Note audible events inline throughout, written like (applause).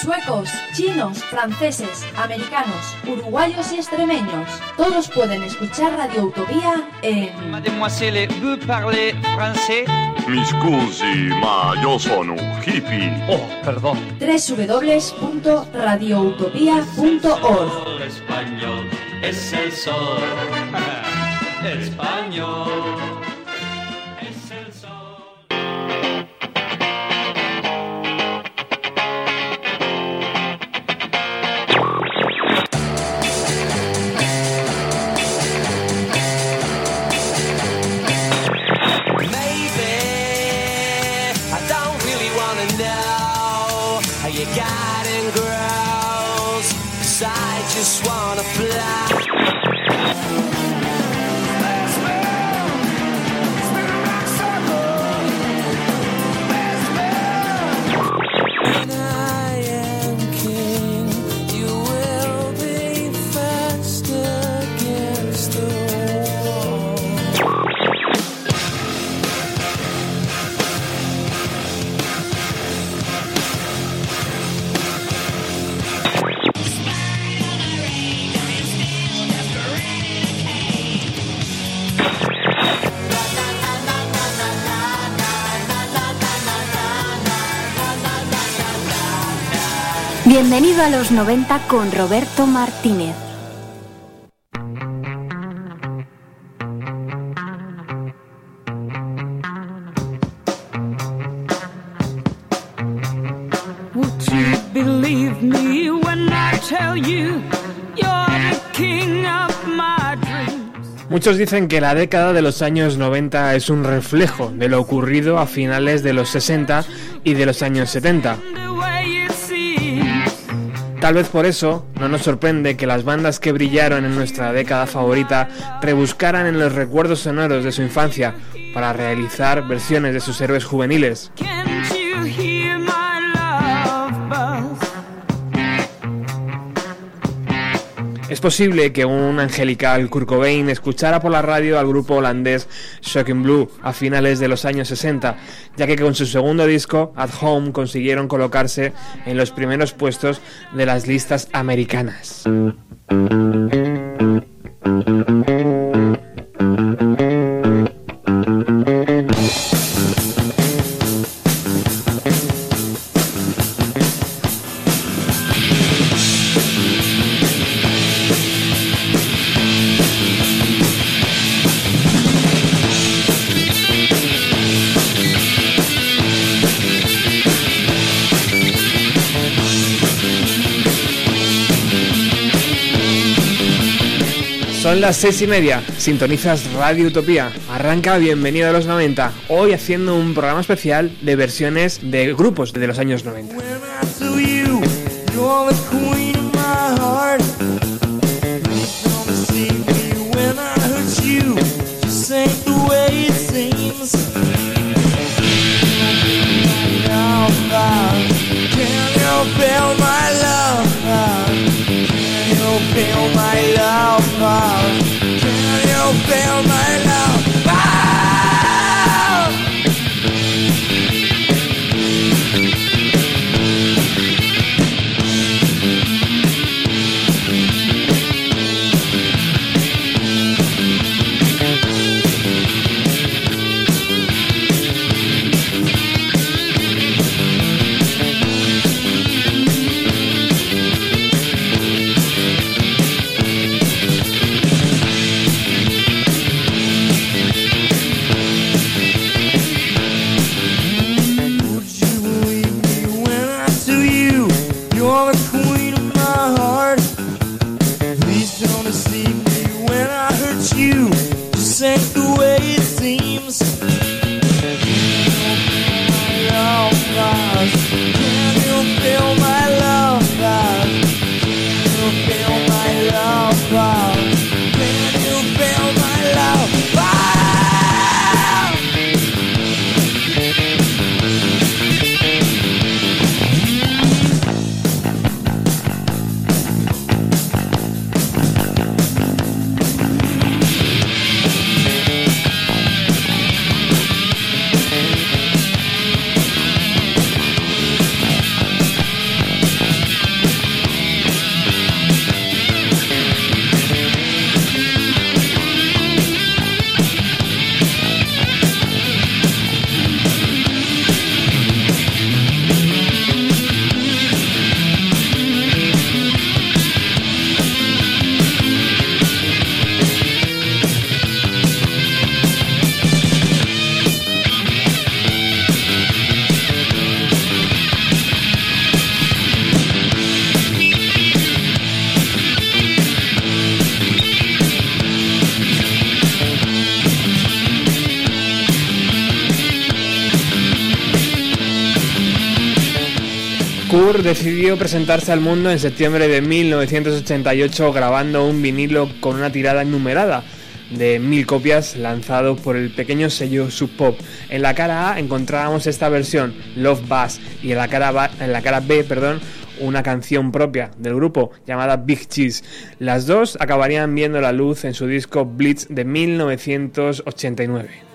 Suecos, chinos, franceses, americanos, uruguayos y extremeños. Todos pueden escuchar Radio Utopía en... Mademoiselle, vous parlez français? Mi scusi, ma yo sono un hippie. Oh, perdón. www.radioutopía.org Español es el sol. (laughs) Español Bienvenido a los 90 con Roberto Martínez. Muchos dicen que la década de los años 90 es un reflejo de lo ocurrido a finales de los 60 y de los años 70. Tal vez por eso no nos sorprende que las bandas que brillaron en nuestra década favorita rebuscaran en los recuerdos sonoros de su infancia para realizar versiones de sus héroes juveniles. Es posible que un angelical Kurt Cobain escuchara por la radio al grupo holandés Shocking Blue a finales de los años 60, ya que con su segundo disco, At Home, consiguieron colocarse en los primeros puestos de las listas americanas. Las seis y media, sintonizas Radio Utopía. Arranca Bienvenido a los 90, hoy haciendo un programa especial de versiones de grupos de los años 90. When I saw you, you're the queen of my heart. Come and see me when I hurt you. Just ain't the way it seems. Can you feel my love? Feel my love? Oh. Can you feel my love? Decidió presentarse al mundo en septiembre de 1988 grabando un vinilo con una tirada enumerada de mil copias lanzado por el pequeño sello Sub Pop. En la cara A encontrábamos esta versión, Love Bass, y en la cara, en la cara B, perdón, una canción propia del grupo llamada Big Cheese. Las dos acabarían viendo la luz en su disco Blitz de 1989.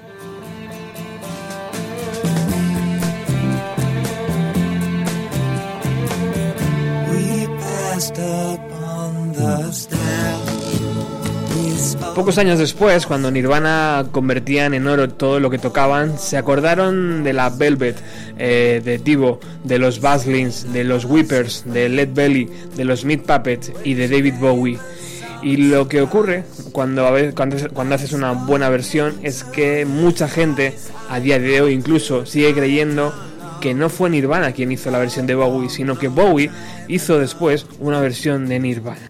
Pocos años después, cuando Nirvana convertían en oro todo lo que tocaban, se acordaron de la Velvet, eh, de Divo, de los Baslins, de los Whippers, de Led Belly, de los Meat Puppets y de David Bowie. Y lo que ocurre cuando haces una buena versión es que mucha gente, a día de hoy incluso, sigue creyendo que no fue Nirvana quien hizo la versión de Bowie, sino que Bowie hizo después una versión de Nirvana.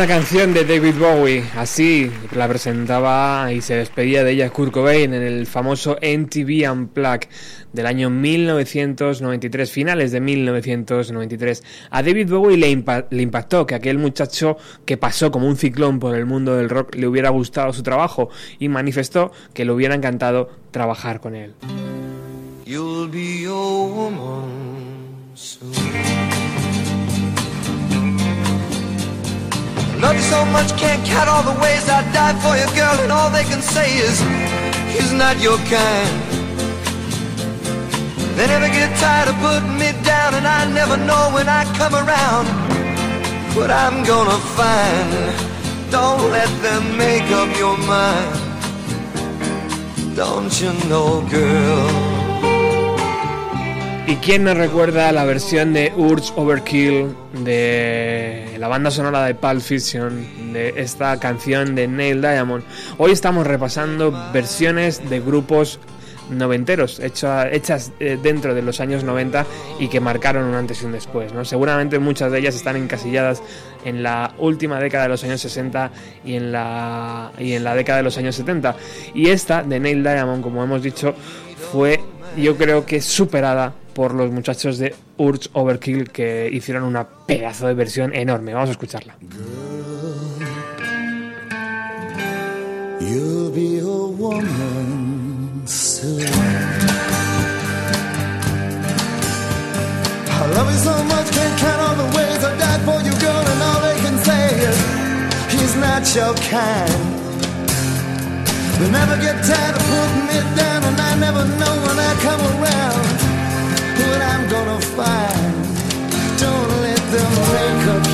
Una canción de David Bowie, así la presentaba y se despedía de ella Kurt Cobain en el famoso MTV Unplugged del año 1993, finales de 1993. A David Bowie le, impactó que aquel muchacho que pasó como un ciclón por el mundo del rock le hubiera gustado su trabajo y manifestó que le hubiera encantado trabajar con él. Love you so much, can't count all the ways I died for you, girl, and all they can say is he's not your kind. They never get tired of putting me down, and I never know when I come around what I'm gonna find. Don't let them make up your mind. Don't you know, girl? ¿Y quién nos recuerda la versión de Urge Overkill de la banda sonora de Pulp Fiction de esta canción de Neil Diamond? Hoy estamos repasando versiones de grupos noventeros hechas eh, dentro de los años 90 y que marcaron un antes y un después. ¿no? Seguramente muchas de ellas están encasilladas en la última década de los años 60 y en la, y en la década de los años 70. Y esta de Neil Diamond, como hemos dicho, fue yo creo que superada por los muchachos de Urge Overkill que hicieron una pedazo de versión enorme. Vamos a escucharla. I love you so much, can't count all the ways I you. They never get tired of putting me down, and I never know when I come around what I'm gonna find. Don't let them make up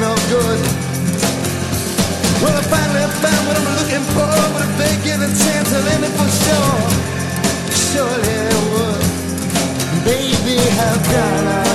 no good. Well, I finally found what I'm looking for. But if they give a chance, I'll end it for sure. Surely they would. Baby, how can I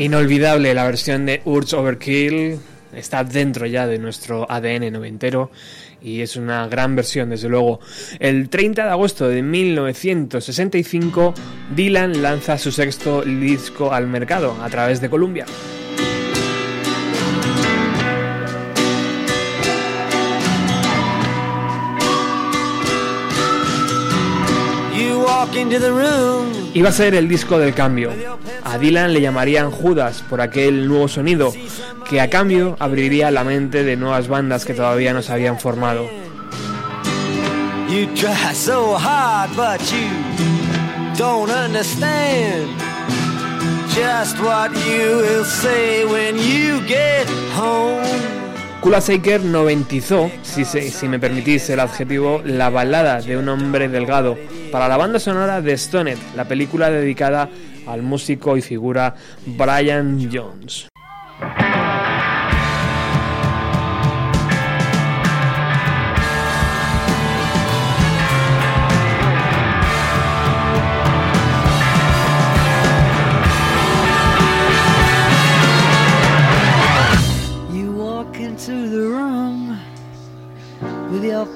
Inolvidable la versión de Urge Overkill. Está dentro ya de nuestro ADN noventero y es una gran versión, desde luego. El 30 de agosto de 1965, Dylan lanza su sexto disco al mercado a través de Columbia. Room Iba a ser el disco del cambio. A Dylan le llamarían Judas por aquel nuevo sonido, que a cambio abriría la mente de nuevas bandas que todavía no se habían formado. You try so hard, but you don't understand just what you will say when you get home. Kula Shaker noventizó, si, se- si me permitís el adjetivo, la balada de un hombre delgado para la banda sonora de Stoned, la película dedicada al músico y figura Brian Jones.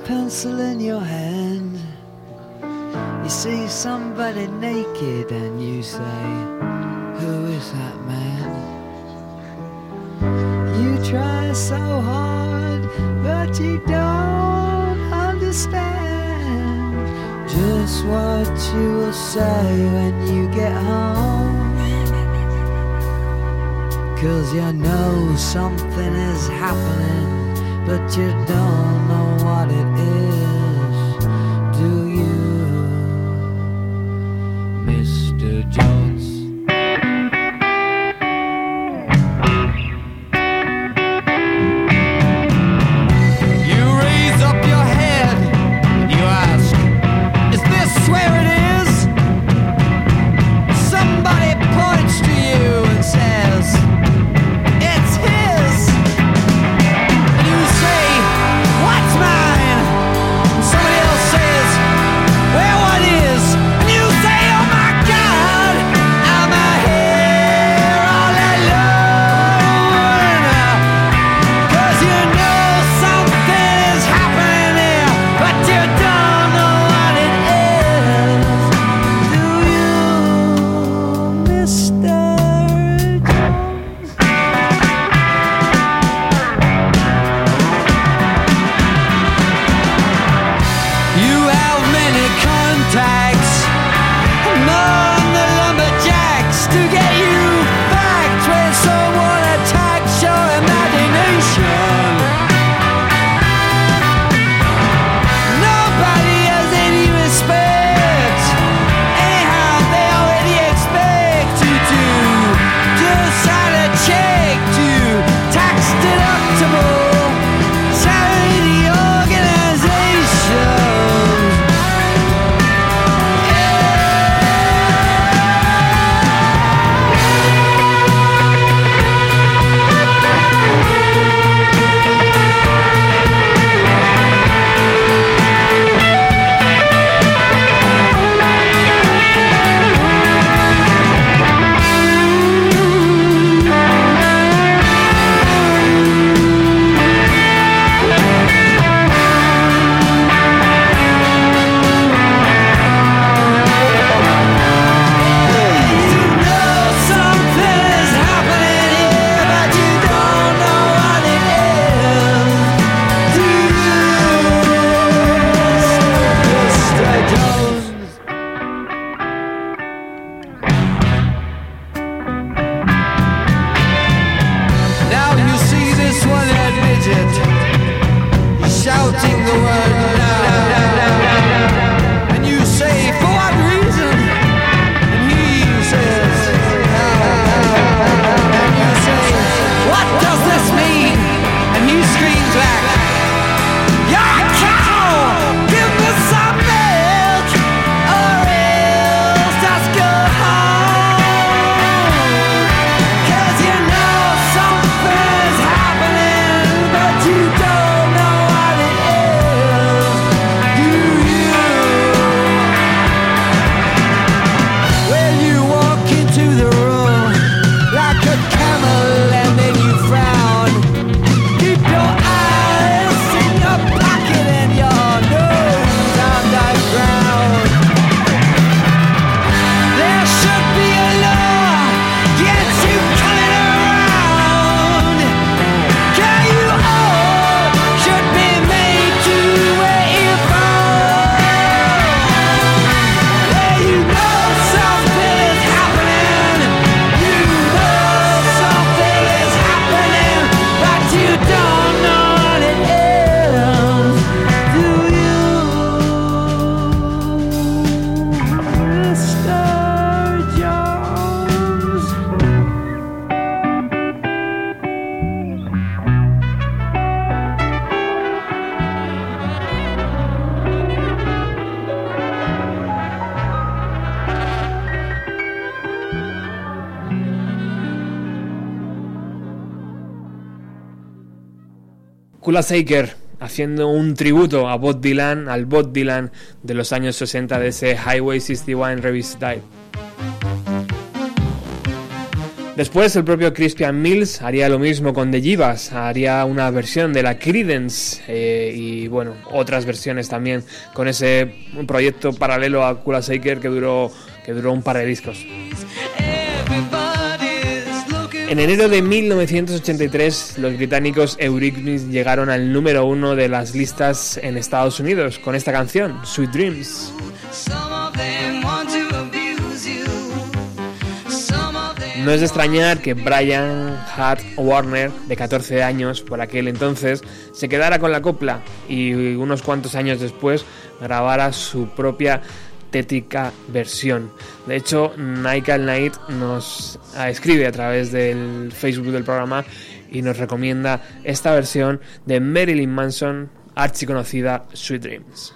Pencil in your hand. You see somebody naked and you say, Who is that man? You try so hard, but you don't understand just what you will say when you get home. Cause you know something is happening, but you don't know what it is, Kula Shaker haciendo un tributo a Bob Dylan, al Bob Dylan de los años 60 de ese Highway 61 Revisited. Después el propio Crispian Mills haría lo mismo con The Jivas, haría una versión de la Credence eh, y bueno, otras versiones también con ese proyecto paralelo a Kula Shaker que duró, que duró un par de discos. En enero de 1983, los británicos Eurythmics llegaron al número uno de las listas en Estados Unidos con esta canción, Sweet Dreams. No es de extrañar que Brian Hart Warner, de 14 años por aquel entonces, se quedara con la copla y unos cuantos años después grabara su propia versión. De hecho, Nike Night nos escribe a través del Facebook del programa y nos recomienda esta versión de Marilyn Manson, archiconocida Sweet Dreams.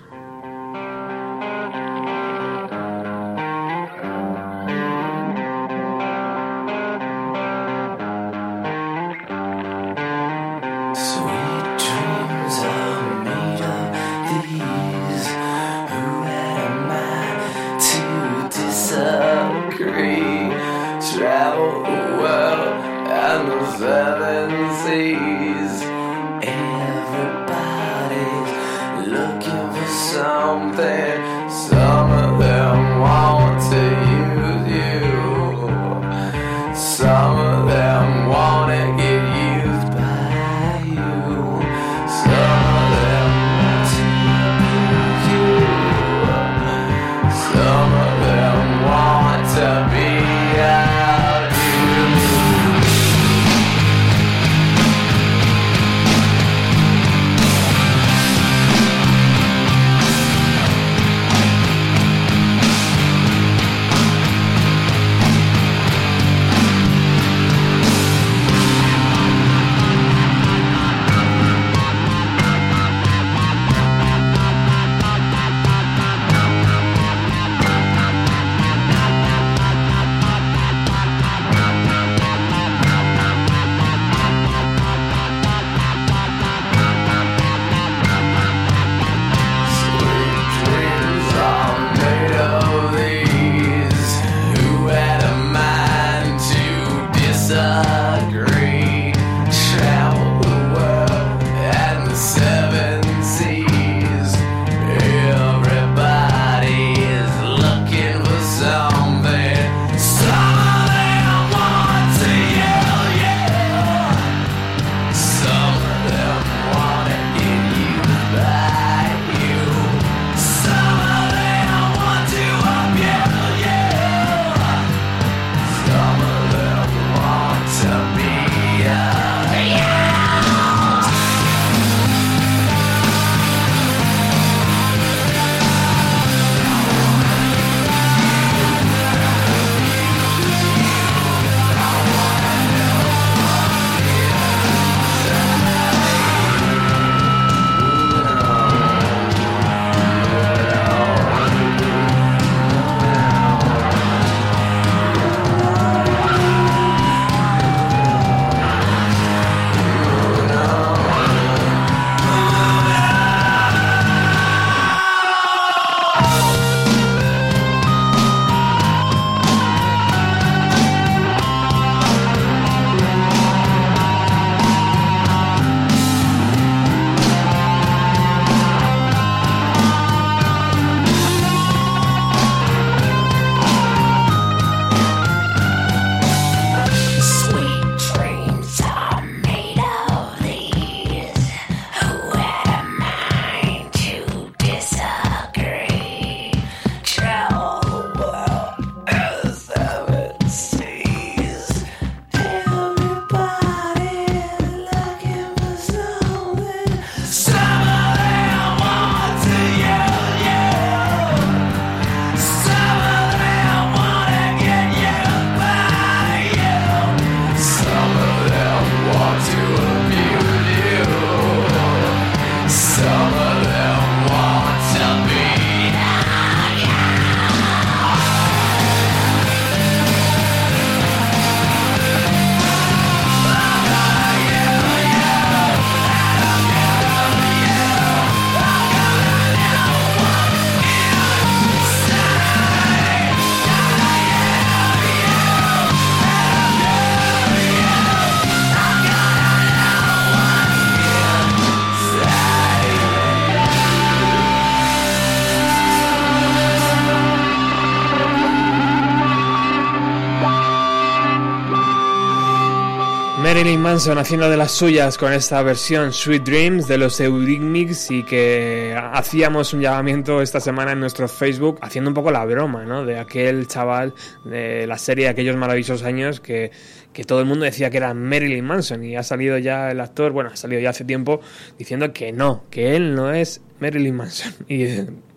Marilyn Manson haciendo de las suyas con esta versión Sweet Dreams de los Eurythmics y que hacíamos un llamamiento esta semana en nuestro Facebook haciendo un poco la broma, ¿no? De aquel chaval de la serie de aquellos maravillosos años que, que todo el mundo decía que era Marilyn Manson y ha salido ya el actor, bueno, ha salido ya hace tiempo diciendo que no, que él no es Marilyn Manson (laughs) y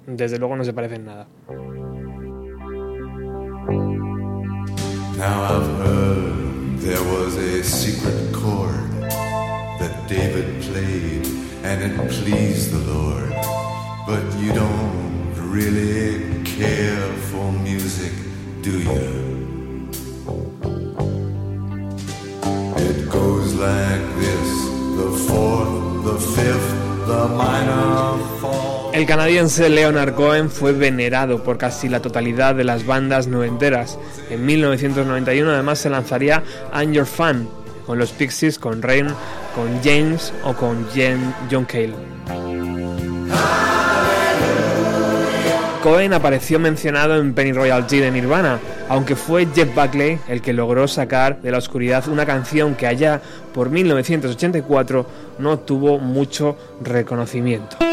desde luego no se parece en nada. Now I've heard there was a secret and it pleased the Lord. But you don't really care for music, do you? It goes like this the fourth, the fifth, the minor fall. El canadiense Leonard Cohen fue venerado por casi la totalidad de las bandas noventeras. En 1991 además se lanzaría I'm Your Fan con los Pixies, con Rain, con James o con John Cale. Cohen apareció mencionado en Penny Royal G de Nirvana, aunque fue Jeff Buckley el que logró sacar de la oscuridad una canción que allá por 1984 no tuvo mucho reconocimiento.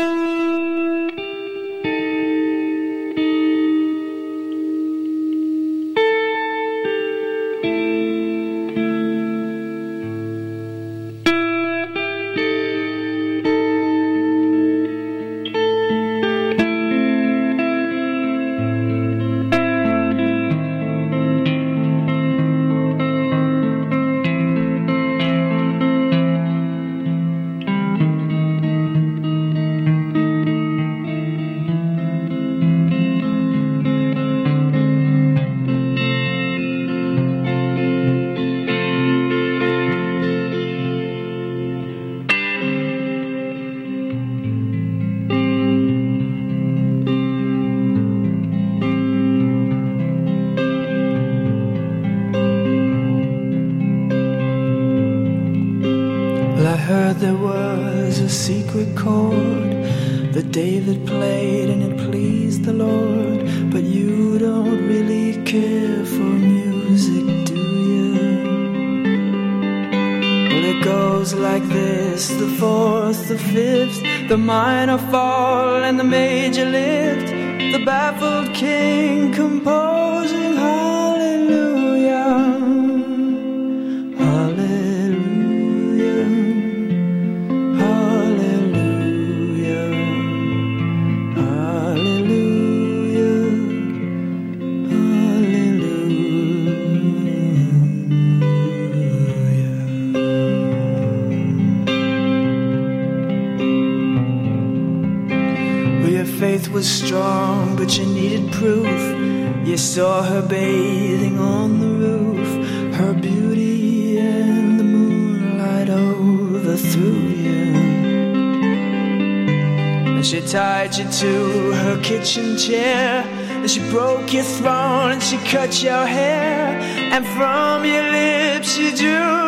Kitchen chair. And she broke your throne and she cut your hair. And from your lips she drew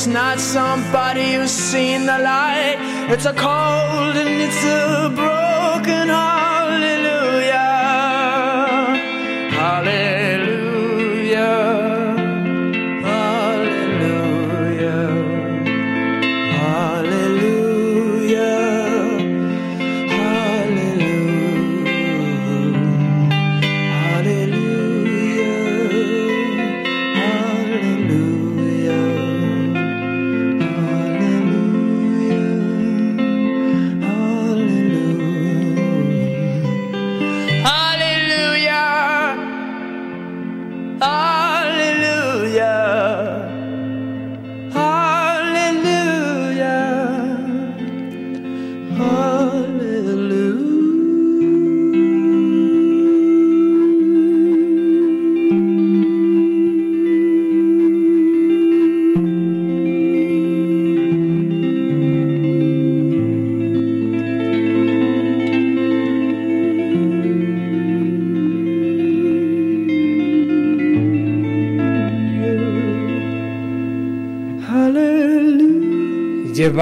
It's not somebody who's seen the light. It's a cold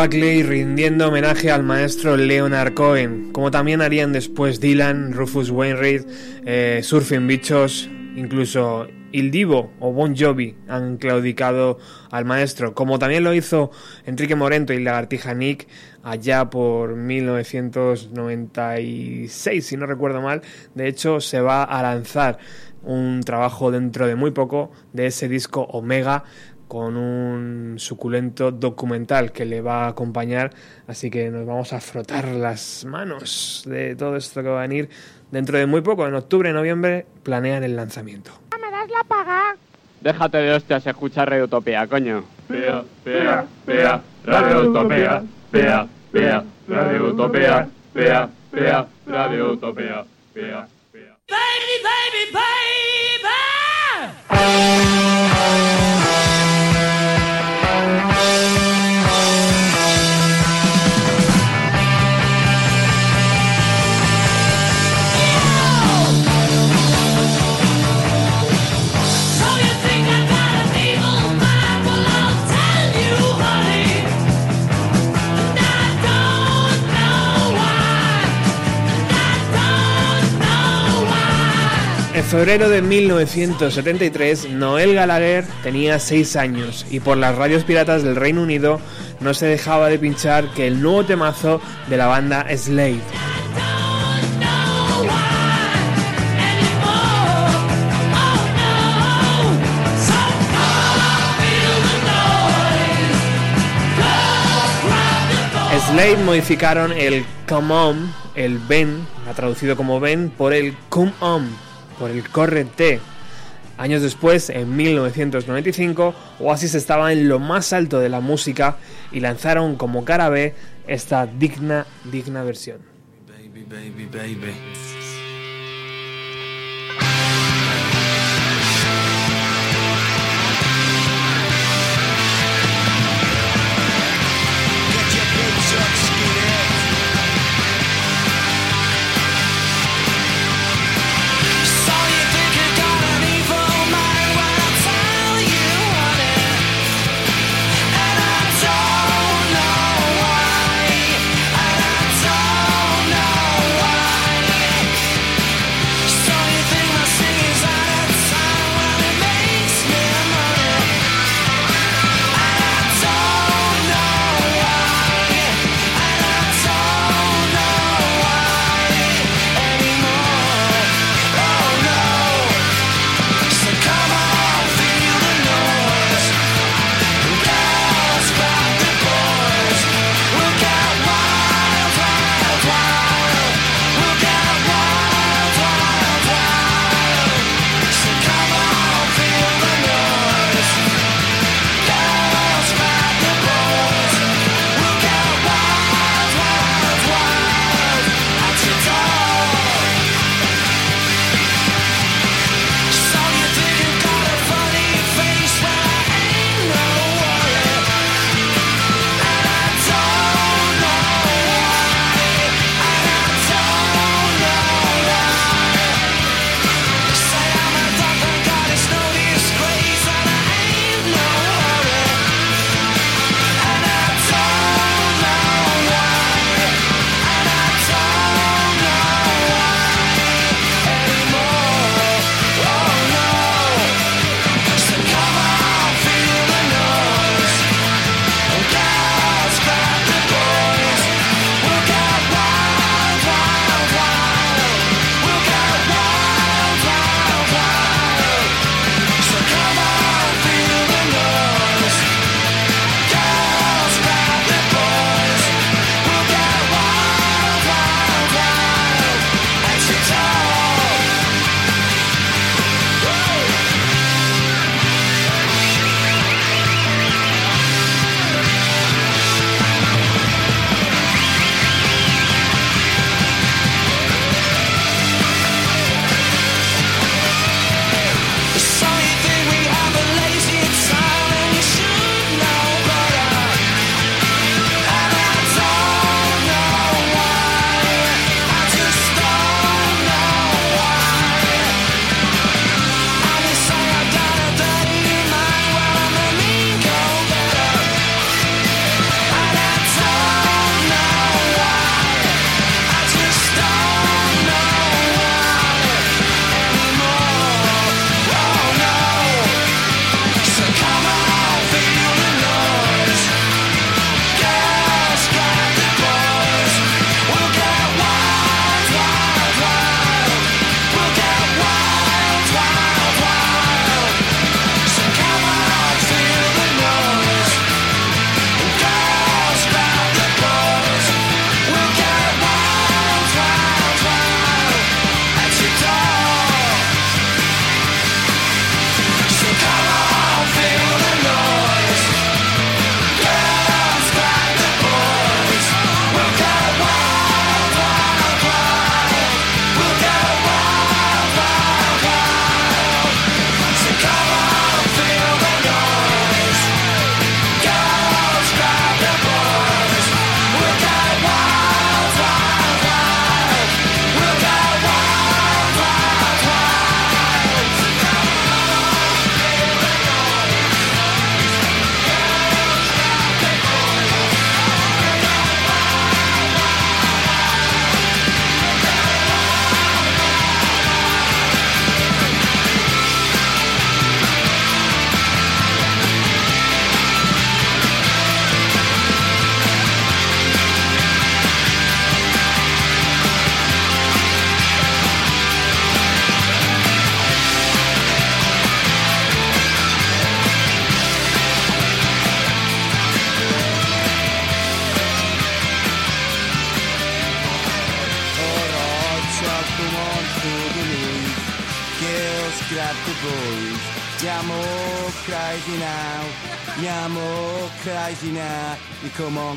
Buckley rindiendo homenaje al maestro Leonard Cohen, como también harían después Dylan, Rufus Wainwright, eh, Surfing Bichos, incluso Il Divo o Bon Jovi han claudicado al maestro, como también lo hizo Enrique Morento y Lagartija Nick allá por 1996, si no recuerdo mal. De hecho, se va a lanzar un trabajo dentro de muy poco de ese disco Omega con un suculento documental que le va a acompañar, así que nos vamos a frotar las manos de todo esto que va a venir dentro de muy poco, en octubre, noviembre, planean el lanzamiento. ¿Me das la paga? Déjate de hostias escucha Radio Utopía, coño. Pea, pea, pea, Radio Utopía, pea, pea, Radio Utopía, pea, pea, Radio Utopía, pea, pea. Baby, baby, baby! Febrero de 1973, Noel Gallagher tenía 6 años y por las radios piratas del Reino Unido no se dejaba de pinchar que el nuevo temazo de la banda Slade. Slade modificaron el come on, el ven, ha traducido como ven, por el come on, por el córrete. Años después, en 1995, Oasis estaba en lo más alto de la música y lanzaron como cara B esta digna, digna versión.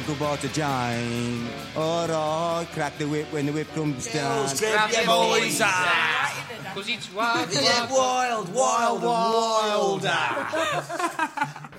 uncle bought a giant. Alright, crack the whip when the whip comes down. Grab your boys. Because it's wild, wild, wild, wild, wild. wild. (laughs)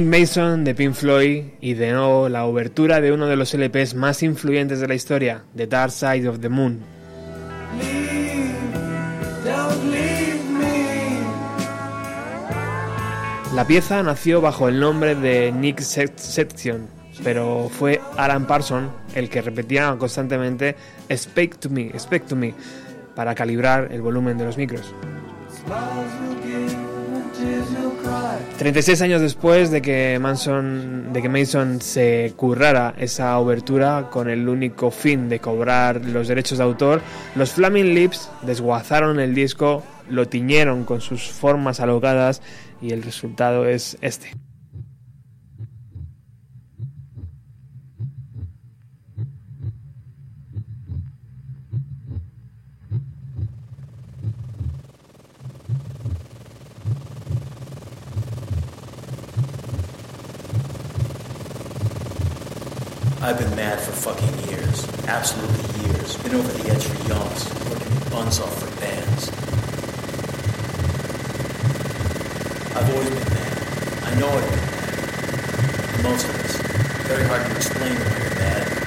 Nick Mason de Pink Floyd y de nuevo la obertura de uno de los LPs más influyentes de la historia, The Dark Side of the Moon. La pieza nació bajo el nombre de Nick Se- Section, pero fue Alan Parsons el que repetía constantemente Speak to me, speak to me, para calibrar el volumen de los micros. 36 años después de que Manson, de que Mason se currara esa obertura con el único fin de cobrar los derechos de autor, los Flaming Lips desguazaron el disco, lo tiñeron con sus formas alocadas y el resultado es este. I've been mad for fucking years. Absolutely years. Been over the edge for yonks, working buns off for bands. I've always been mad. I know mad. Most of us. Very hard to explain when you're mad,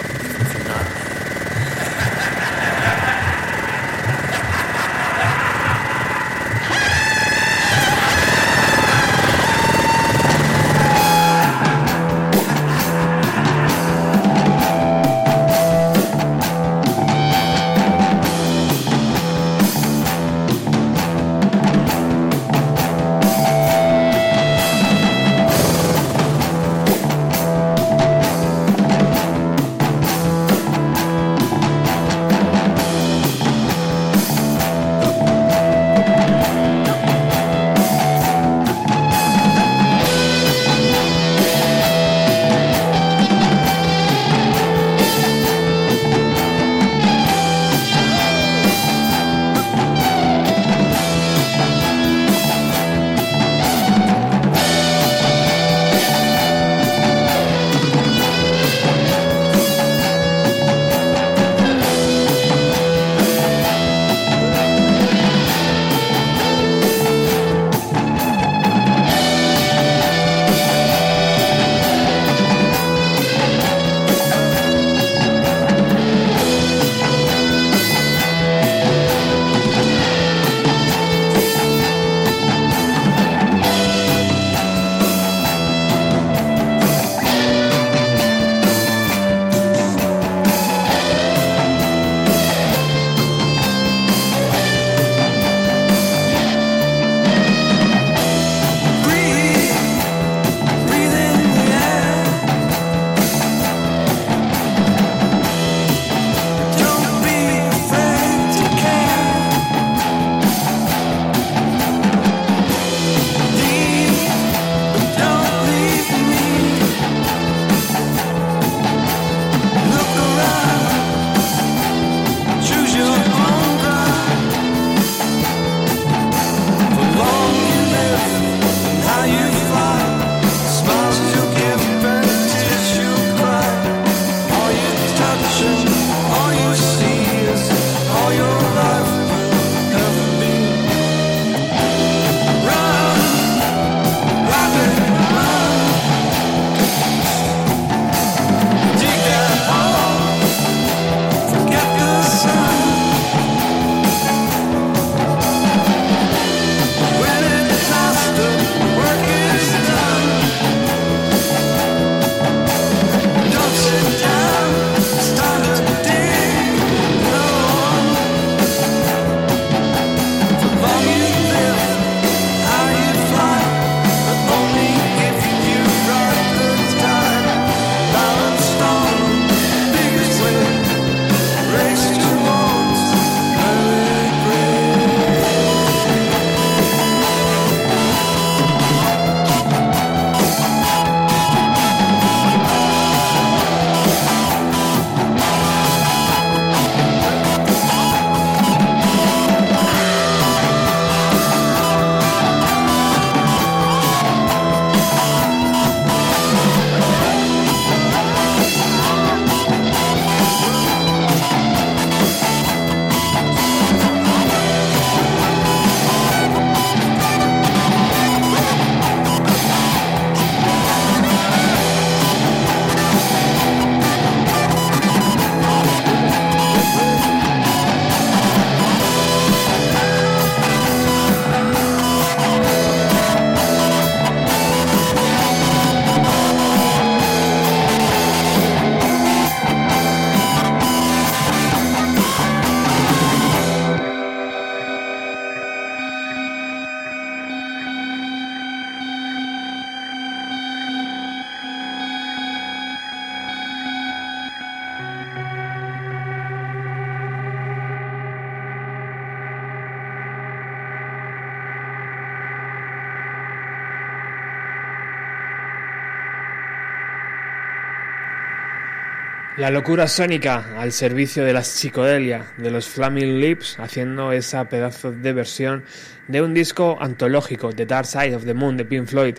La locura sónica al servicio de la psicodelia de los Flaming Lips, haciendo esa pedazo de versión de un disco antológico, The Dark Side of the Moon de Pink Floyd.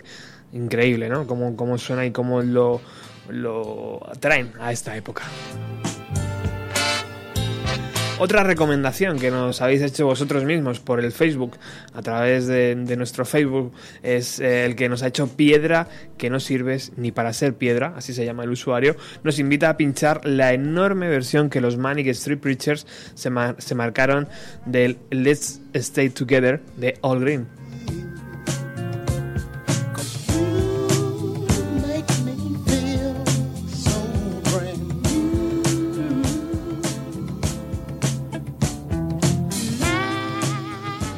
Increíble, ¿no? Cómo, cómo suena y cómo lo, lo traen a esta época. Otra recomendación que nos habéis hecho vosotros mismos por el Facebook, a través de, nuestro Facebook, es eh, el que nos ha hecho Piedra, que no sirves ni para ser piedra, así se llama el usuario, nos invita a pinchar la enorme versión que los Manic Street Preachers se, se marcaron del Let's Stay Together de All Green.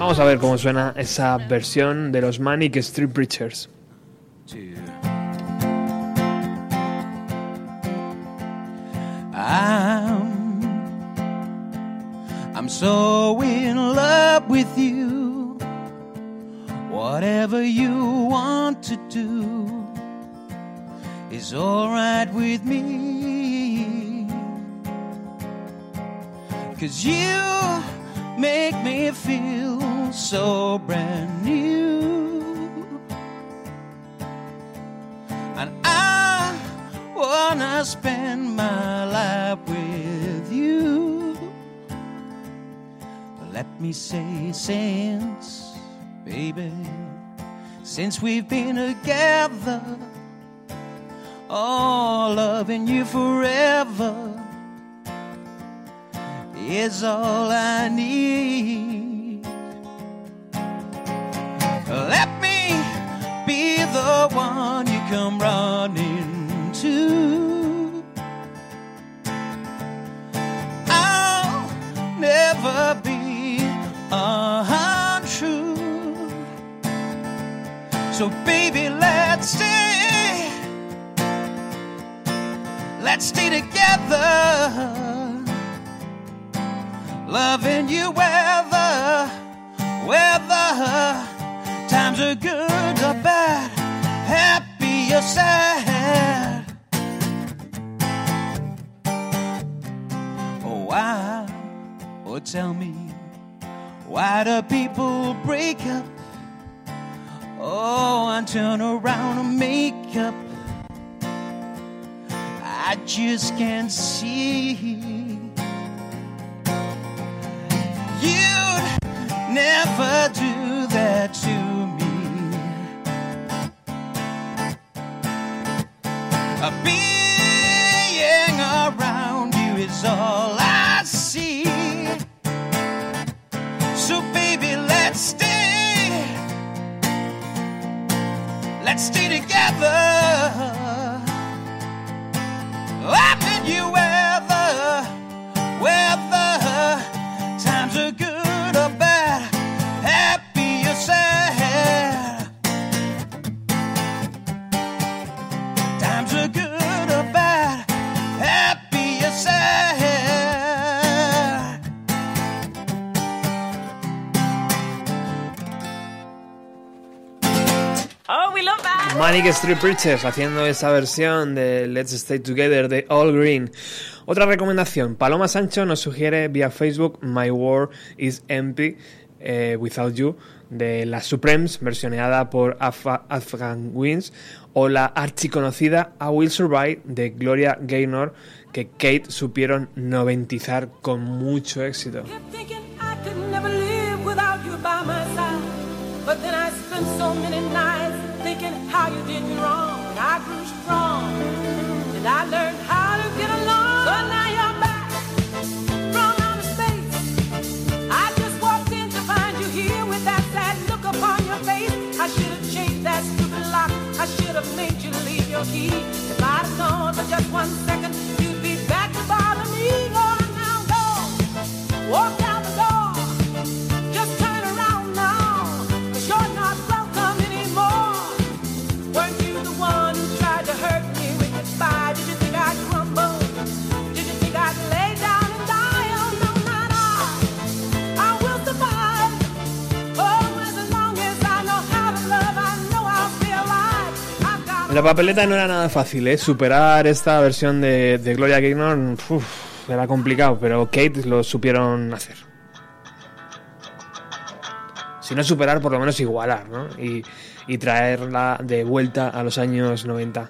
Vamos a ver cómo suena esa versión de los Manic Street Preachers. I'm I'm so in love with you. Whatever you want to do is alright with me. Cause you make me feel so brand new. And I wanna spend my life with you. Let me say, since, baby, since we've been together, oh, loving you forever is all I need. Let me be the one you come running to. I'll never be untrue. So, baby, let's stay. Let's stay together. Loving you whether are good or bad, happy or sad. Oh, why? Oh, tell me, why do people break up? Oh, and turn around and make up. I just can't see. You'd never do is all I see. So, baby, let's stay. Let's stay together. Manic Street Preachers haciendo esa versión de Let's Stay Together de All Green. Otra recomendación, Paloma Sancho nos sugiere vía Facebook My World is Empty eh, Without You de las Supremes, versioneada por Afghan Wings, o la archiconocida I Will Survive de Gloria Gaynor, que Kate supieron noventizar con mucho éxito. How you did me wrong. And I grew strong. And I learned how to get along. So now you're back from outer space. I just walked in to find you here with that sad look upon your face. I should have changed that stupid lock. I should have made you leave your key. If I'd have known for just one second, you'd be back to bother me. Go now, go. Walk out La papeleta no era nada fácil, ¿eh? Superar esta versión de, de Gloria Gaynor era complicado, pero Kate lo supieron hacer. Si no superar, por lo menos igualar, ¿no? Y, y traerla de vuelta a los años 90.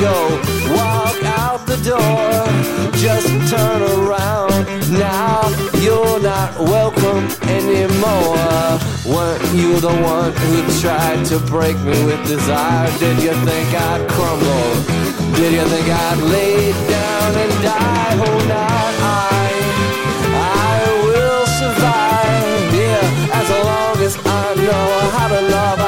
go walk out the door. Just turn around. Now you're not welcome anymore. Weren't you the one who tried to break me with desire? Did you think I'd crumble? Did you think I'd lay down and die? Oh, not I. I will survive. Yeah, as long as I know how to love,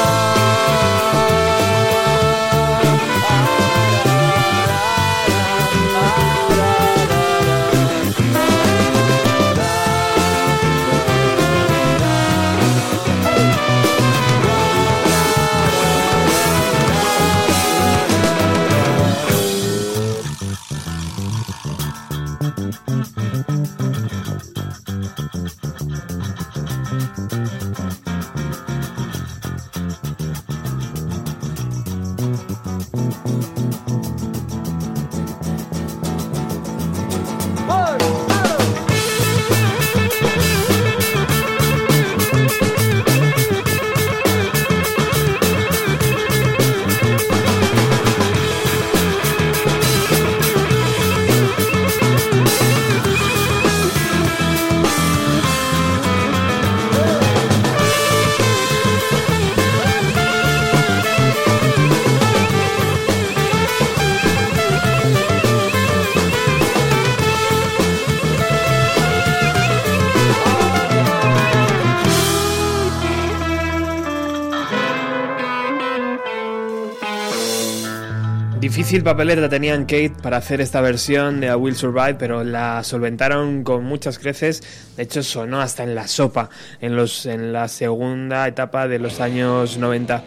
Difícil papeleta tenían Kate para hacer esta versión de I Will Survive, pero la solventaron con muchas creces. De hecho, sonó hasta en la sopa en, los, en la segunda etapa de los años 90.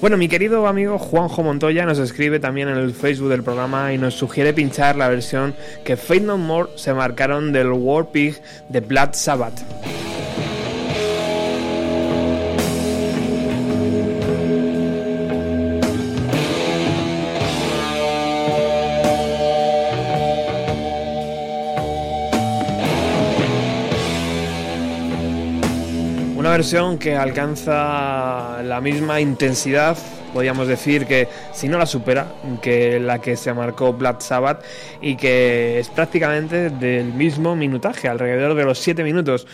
Bueno, mi querido amigo Juanjo Montoya nos escribe también en el Facebook del programa y nos sugiere pinchar la versión que Fate No More se marcaron del War Pig de Blood Sabbath. Versión que alcanza la misma intensidad, podríamos decir que si no la supera, que la que se marcó Black Sabbath y que es prácticamente del mismo minutaje, alrededor de los 7 minutos.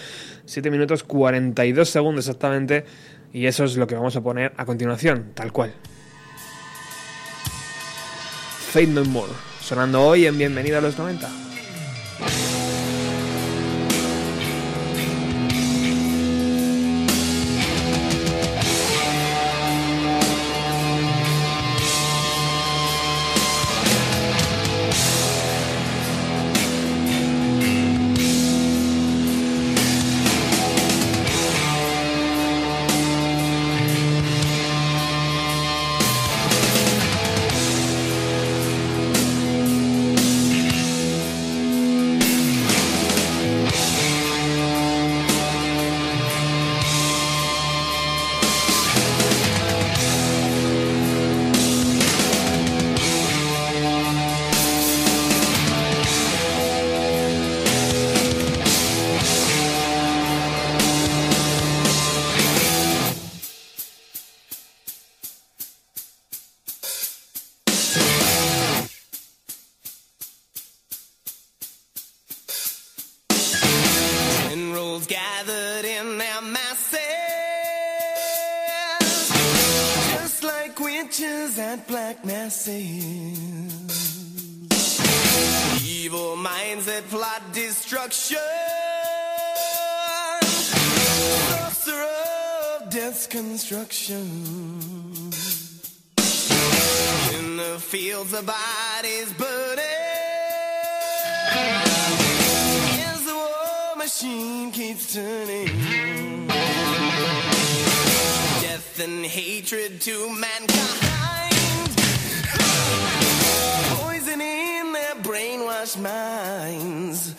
7 minutos 42 segundos exactamente y eso es lo que vamos a poner a continuación, tal cual. Fate No More, sonando hoy en Bienvenida a los 90. Destruction, sorcerer of death's construction. In the fields, the bodies burning. As the war machine keeps turning. Death and hatred to mankind. Poison in their brainwashed minds.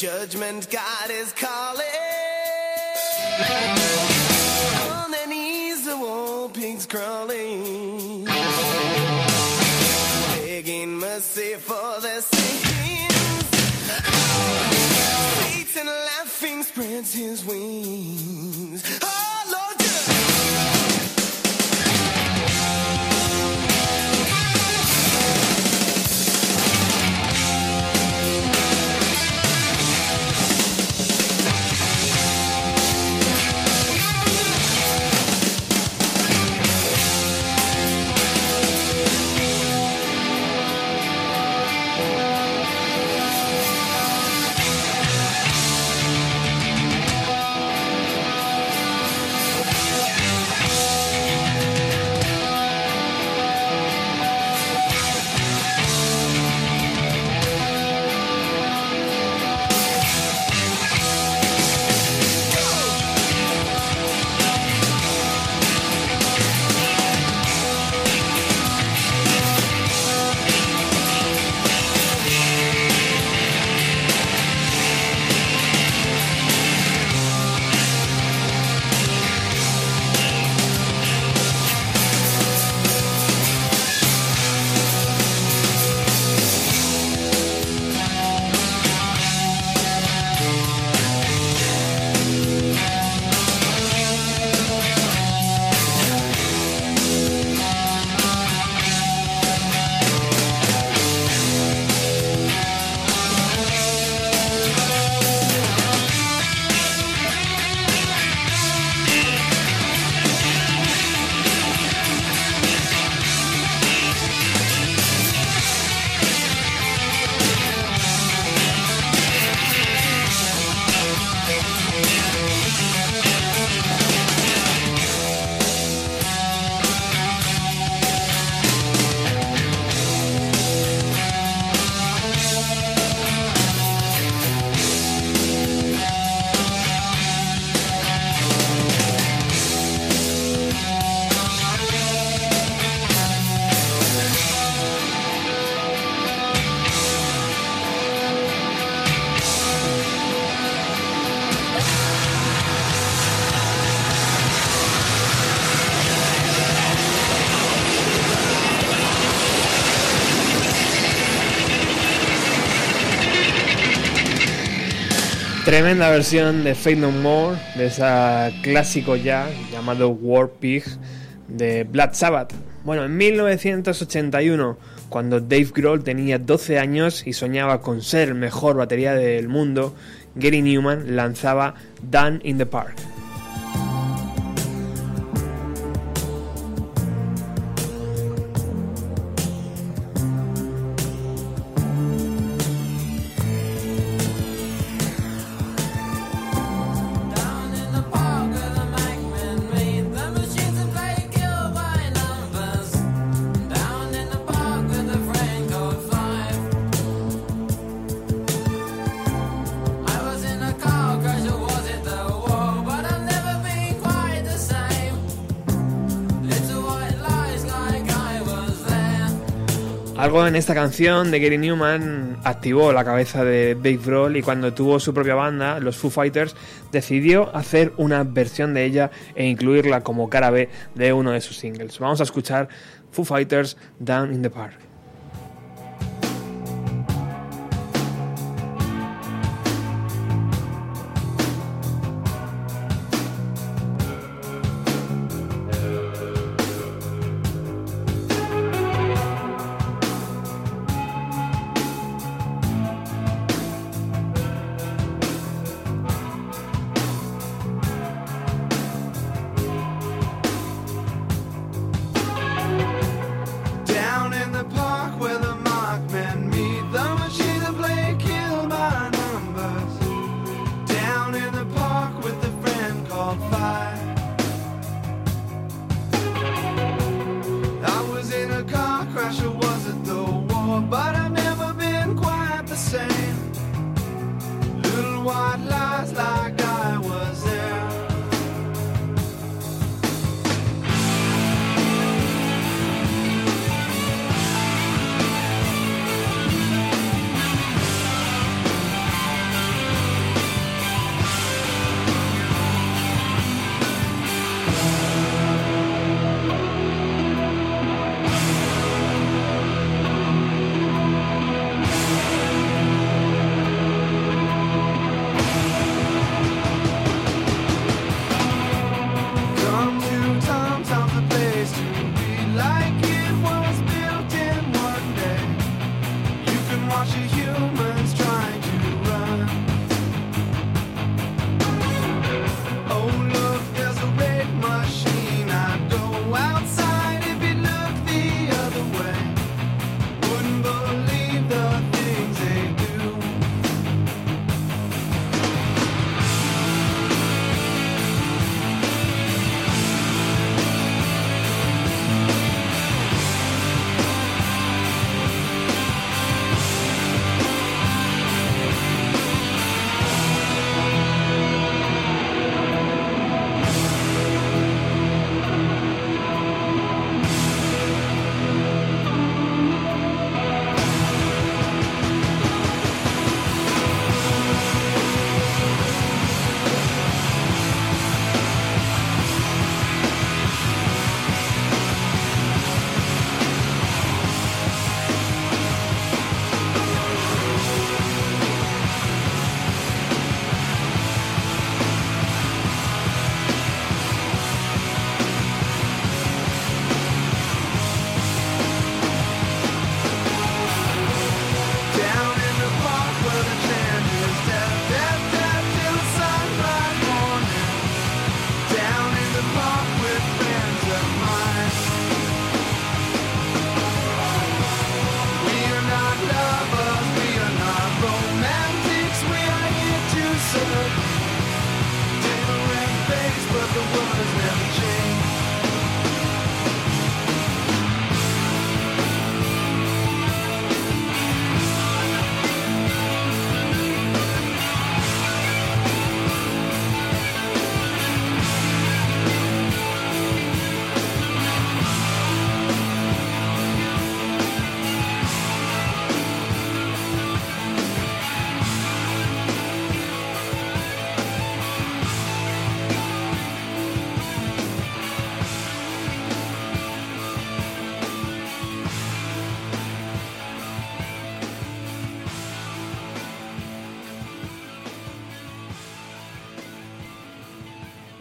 Judgment, God is calling. On their knees, the war pigs crawling. Begging mercy for their sins. Satan laughing spreads his wings. Tremenda versión de Fate No More, de ese clásico ya llamado War Pig de Black Sabbath. Bueno, en 1981, cuando Dave Grohl tenía 12 años y soñaba con ser el mejor batería del mundo, Gary Newman lanzaba Down in the Park. En esta canción de Gary Newman activó la cabeza de Dave Grohl y cuando tuvo su propia banda, los Foo Fighters, decidió hacer una versión de ella e incluirla como cara B de uno de sus singles. Vamos a escuchar Foo Fighters Down in the Park. Down in the park.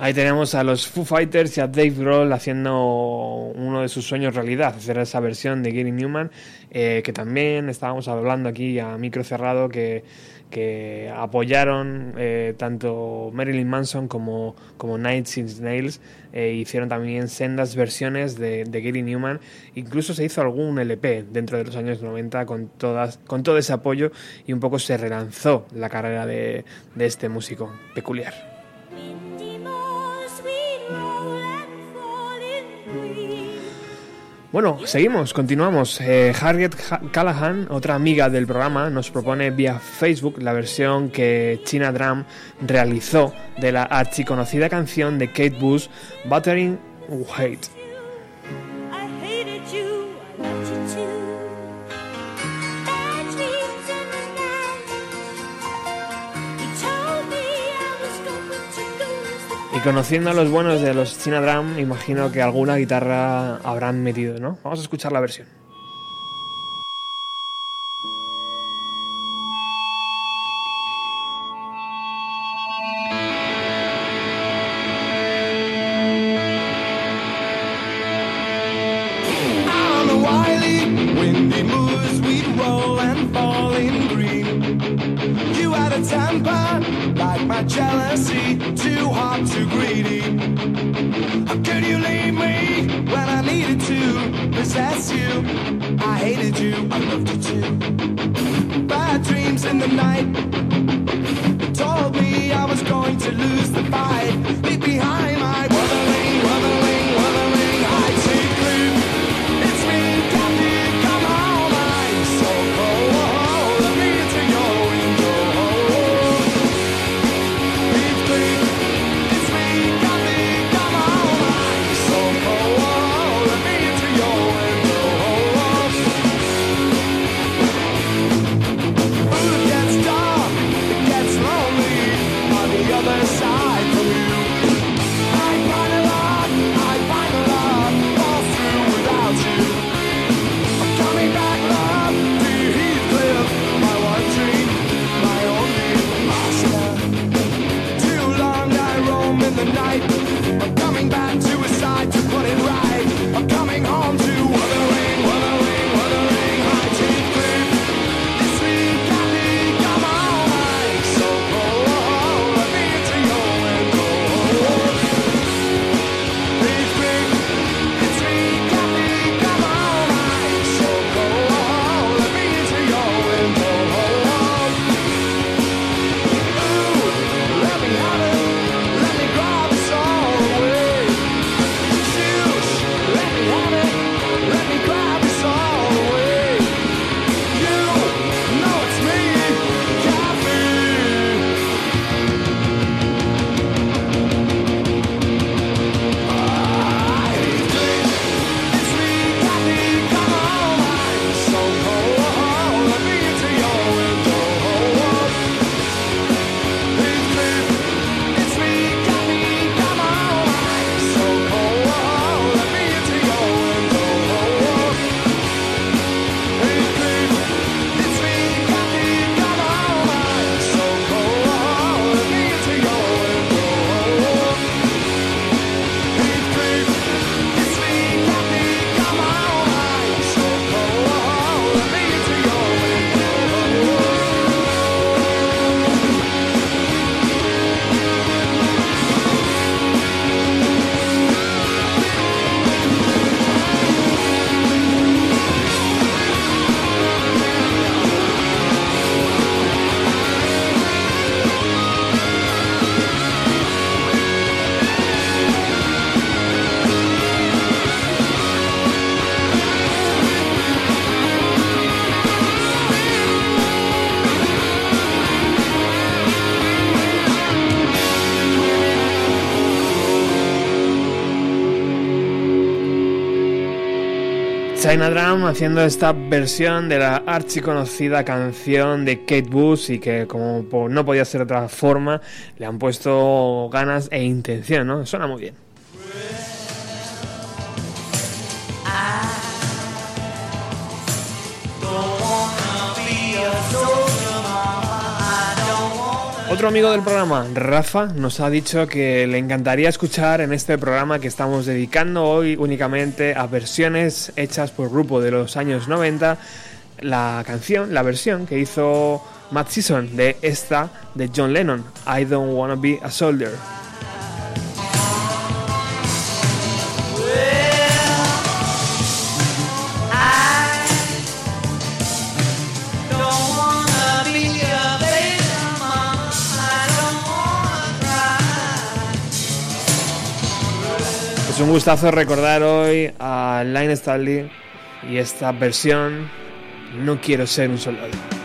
Ahí tenemos a los Foo Fighters y a Dave Grohl haciendo uno de sus sueños realidad, hacer esa versión de Gary Newman, eh, que también estábamos hablando aquí a micro cerrado, que, que apoyaron eh, tanto Marilyn Manson como, como Night Inch Nails, eh, hicieron también sendas versiones de, de Gary Newman, incluso se hizo algún LP dentro de los años 90 con, todas, con todo ese apoyo y un poco se relanzó la carrera de, de este músico peculiar. Bueno, seguimos, continuamos. Eh, Harriet Ha- Callahan, otra amiga del programa, nos propone vía Facebook la versión que China Drum realizó de la archiconocida canción de Kate Bush, Buttering Hate. Y conociendo a los buenos de los China Drum, imagino que alguna guitarra habrán metido, ¿no? Vamos a escuchar la versión. China Drum haciendo esta versión de la archiconocida canción de Kate Bush y que como no podía ser otra forma le han puesto ganas e intención, ¿no? Suena muy bien. Otro amigo del programa, Rafa, nos ha dicho que le encantaría escuchar en este programa que estamos dedicando hoy únicamente a versiones hechas por grupo de los años 90, la canción, la versión que hizo Matt Season de esta de John Lennon, I Don't Wanna Be a Soldier. Es un gustazo recordar hoy a Line Stanley y esta versión No quiero ser un soldado.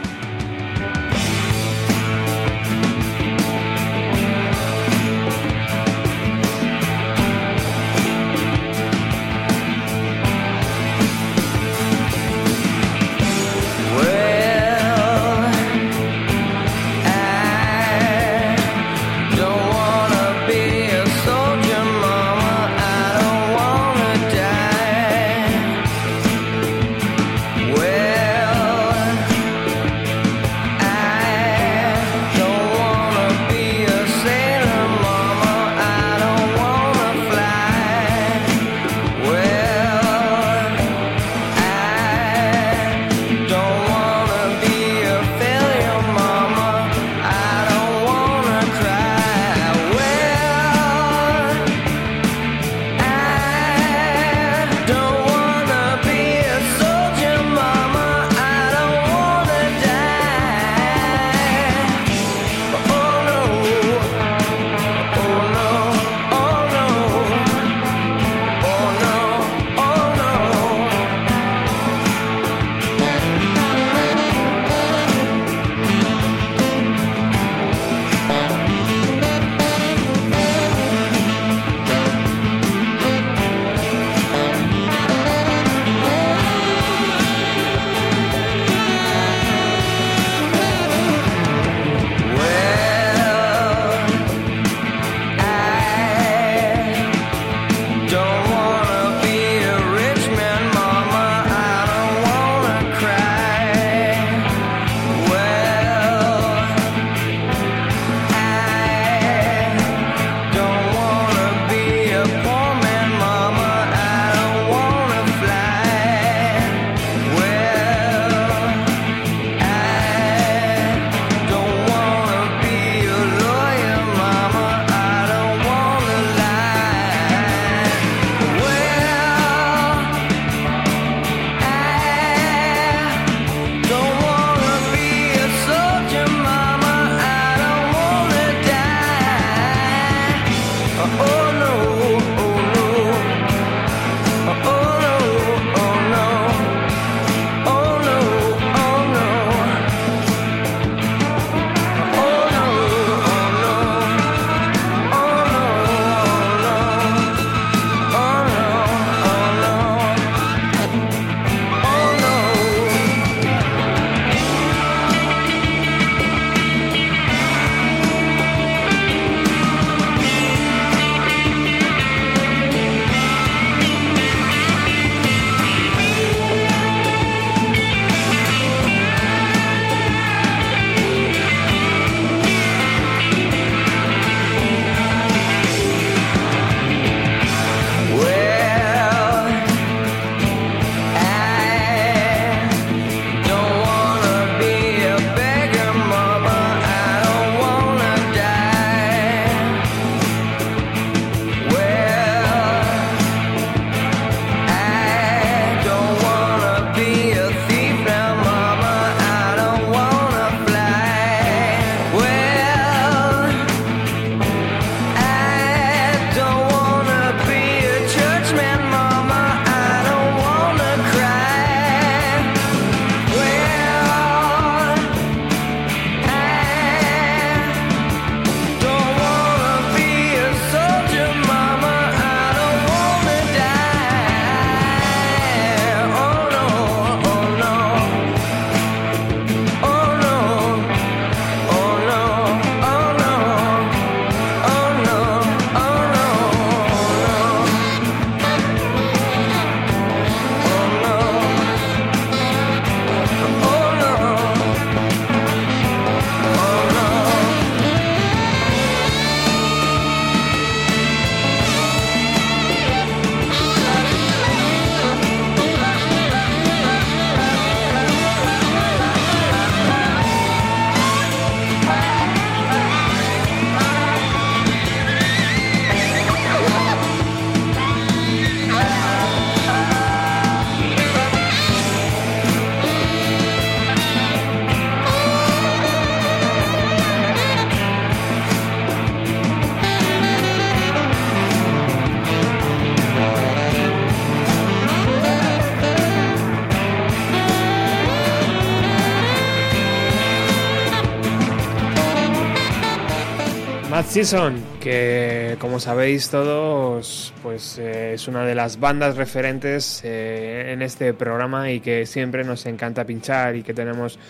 Season, que como sabéis todos, pues eh, es una de las bandas referentes eh, en este programa y que siempre nos encanta pinchar y que tenemos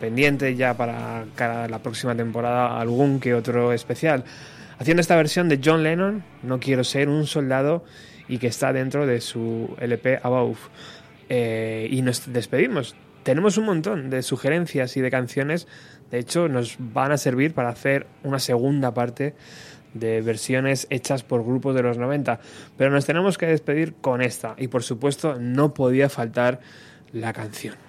pendiente ya para la próxima temporada algún que otro especial. Haciendo esta versión de John Lennon, No quiero ser un soldado, y que está dentro de su LP Above. Eh, y nos despedimos. Tenemos un montón de sugerencias y de canciones. De hecho, nos van a servir para hacer una segunda parte de versiones hechas por grupos de los 90. Pero nos tenemos que despedir con esta. Y por supuesto, no podía faltar la canción.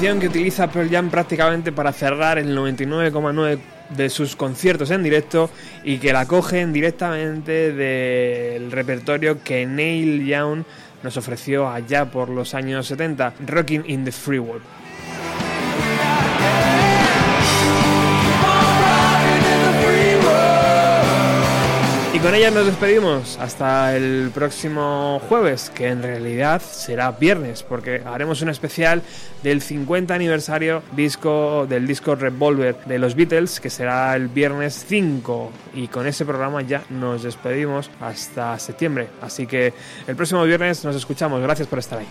Que utiliza Pearl Jam prácticamente para cerrar el 99,9 de sus conciertos en directo y que la cogen directamente del repertorio que Neil Young nos ofreció allá por los años 70, Rocking in the Free World. Con ella nos despedimos hasta el próximo jueves, que en realidad será viernes, porque haremos un especial del 50 aniversario disco del disco Revolver de los Beatles, que será el viernes 5. Y con ese programa ya nos despedimos hasta septiembre. Así que el próximo viernes nos escuchamos. Gracias por estar ahí.